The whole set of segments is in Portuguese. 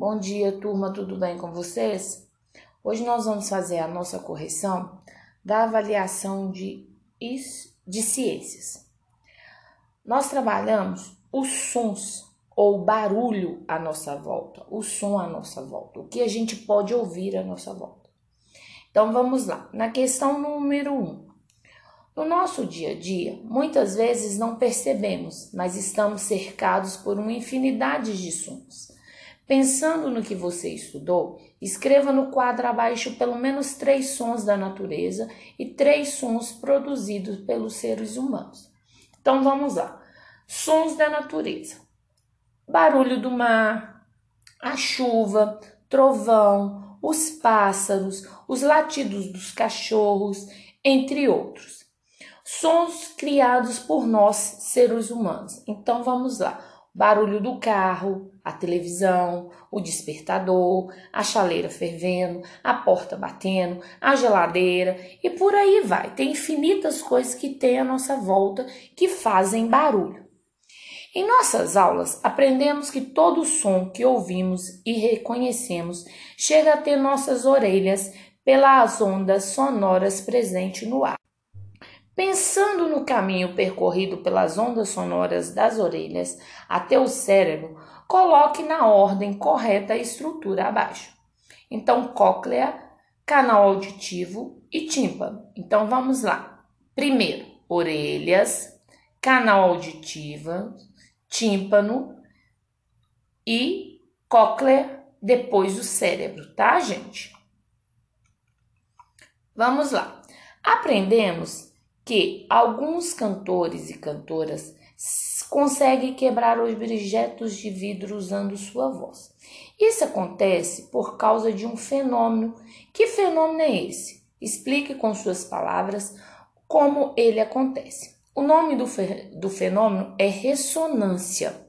Bom dia, turma, tudo bem com vocês? Hoje nós vamos fazer a nossa correção da avaliação de, de ciências. Nós trabalhamos os sons ou barulho à nossa volta, o som à nossa volta, o que a gente pode ouvir à nossa volta. Então vamos lá, na questão número 1. Um, no nosso dia a dia, muitas vezes não percebemos, mas estamos cercados por uma infinidade de sons. Pensando no que você estudou, escreva no quadro abaixo pelo menos três sons da natureza e três sons produzidos pelos seres humanos. Então vamos lá. Sons da natureza: barulho do mar, a chuva, trovão, os pássaros, os latidos dos cachorros, entre outros sons criados por nós, seres humanos. Então vamos lá: barulho do carro, a televisão, o despertador, a chaleira fervendo, a porta batendo, a geladeira e por aí vai. Tem infinitas coisas que tem à nossa volta que fazem barulho. Em nossas aulas, aprendemos que todo som que ouvimos e reconhecemos chega até nossas orelhas pelas ondas sonoras presentes no ar. Pensando no caminho percorrido pelas ondas sonoras das orelhas até o cérebro, coloque na ordem correta a estrutura abaixo. Então, cóclea, canal auditivo e tímpano. Então, vamos lá. Primeiro, orelhas, canal auditivo, tímpano e cóclea, depois o cérebro, tá, gente? Vamos lá. Aprendemos que alguns cantores e cantoras conseguem quebrar objetos de vidro usando sua voz. Isso acontece por causa de um fenômeno. Que fenômeno é esse? Explique com suas palavras como ele acontece. O nome do, do fenômeno é ressonância.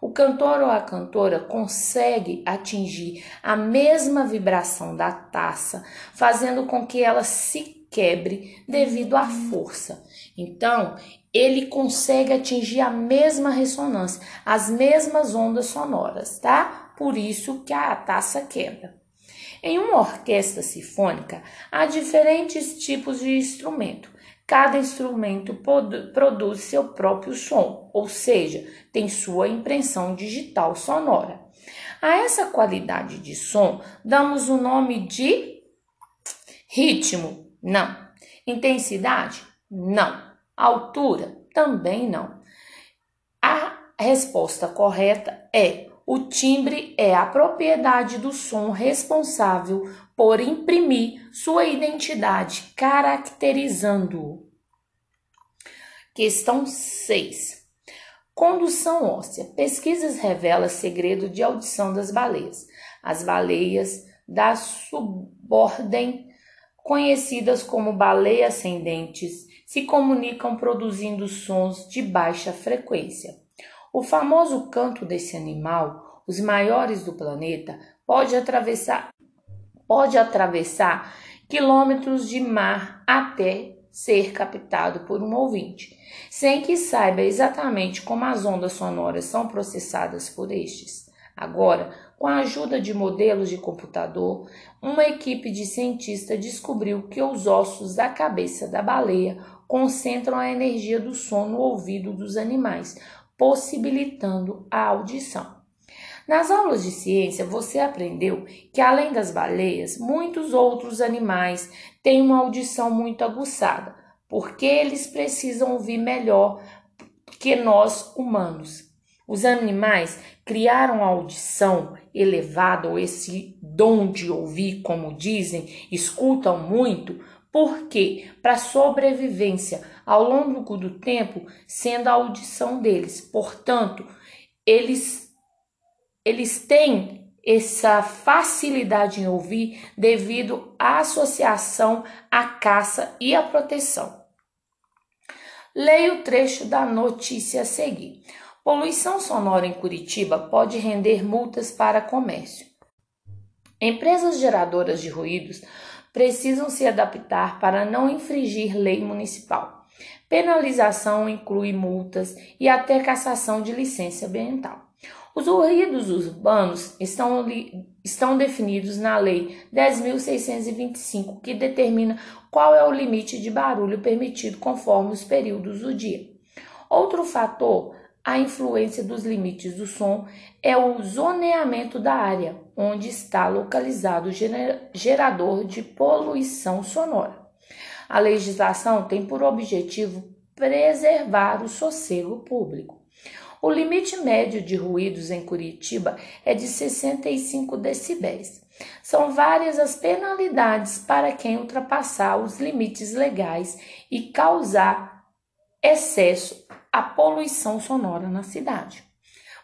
O cantor ou a cantora consegue atingir a mesma vibração da taça, fazendo com que ela se quebre devido à força. Então, ele consegue atingir a mesma ressonância, as mesmas ondas sonoras, tá? Por isso que a taça quebra. Em uma orquestra sinfônica, há diferentes tipos de instrumento. Cada instrumento produz seu próprio som, ou seja, tem sua impressão digital sonora. A essa qualidade de som damos o nome de ritmo, não. Intensidade? Não. Altura? Também não. A resposta correta é: o timbre é a propriedade do som responsável por imprimir sua identidade, caracterizando-o. Questão 6. Condução óssea. Pesquisas revelam segredo de audição das baleias. As baleias da subordem conhecidas como baleias ascendentes, se comunicam produzindo sons de baixa frequência. O famoso canto desse animal, os maiores do planeta, pode atravessar, pode atravessar quilômetros de mar até ser captado por um ouvinte, sem que saiba exatamente como as ondas sonoras são processadas por estes. Agora, com a ajuda de modelos de computador, uma equipe de cientistas descobriu que os ossos da cabeça da baleia concentram a energia do som no ouvido dos animais, possibilitando a audição. Nas aulas de ciência, você aprendeu que além das baleias, muitos outros animais têm uma audição muito aguçada, porque eles precisam ouvir melhor que nós humanos. Os animais criaram a audição elevada, ou esse dom de ouvir, como dizem, escutam muito, porque para sobrevivência ao longo do tempo, sendo a audição deles. Portanto, eles eles têm essa facilidade em ouvir devido à associação à caça e à proteção. Leia o trecho da notícia a seguir. Poluição sonora em Curitiba pode render multas para comércio. Empresas geradoras de ruídos precisam se adaptar para não infringir lei municipal. Penalização inclui multas e até cassação de licença ambiental. Os ruídos urbanos estão, estão definidos na Lei 10.625, que determina qual é o limite de barulho permitido conforme os períodos do dia. Outro fator, a influência dos limites do som, é o zoneamento da área onde está localizado o gerador de poluição sonora. A legislação tem por objetivo preservar o sossego público. O limite médio de ruídos em Curitiba é de 65 decibéis. São várias as penalidades para quem ultrapassar os limites legais e causar excesso à poluição sonora na cidade.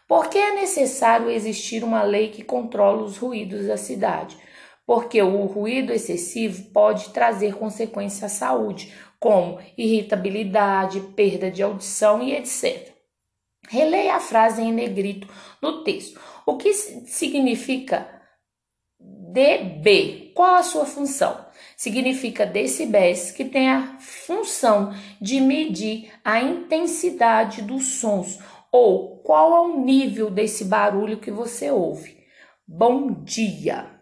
Por que é necessário existir uma lei que controla os ruídos da cidade? Porque o ruído excessivo pode trazer consequências à saúde, como irritabilidade, perda de audição e etc. Releia a frase em negrito no texto. O que significa dB? Qual a sua função? Significa decibéis, que tem a função de medir a intensidade dos sons ou qual é o nível desse barulho que você ouve. Bom dia!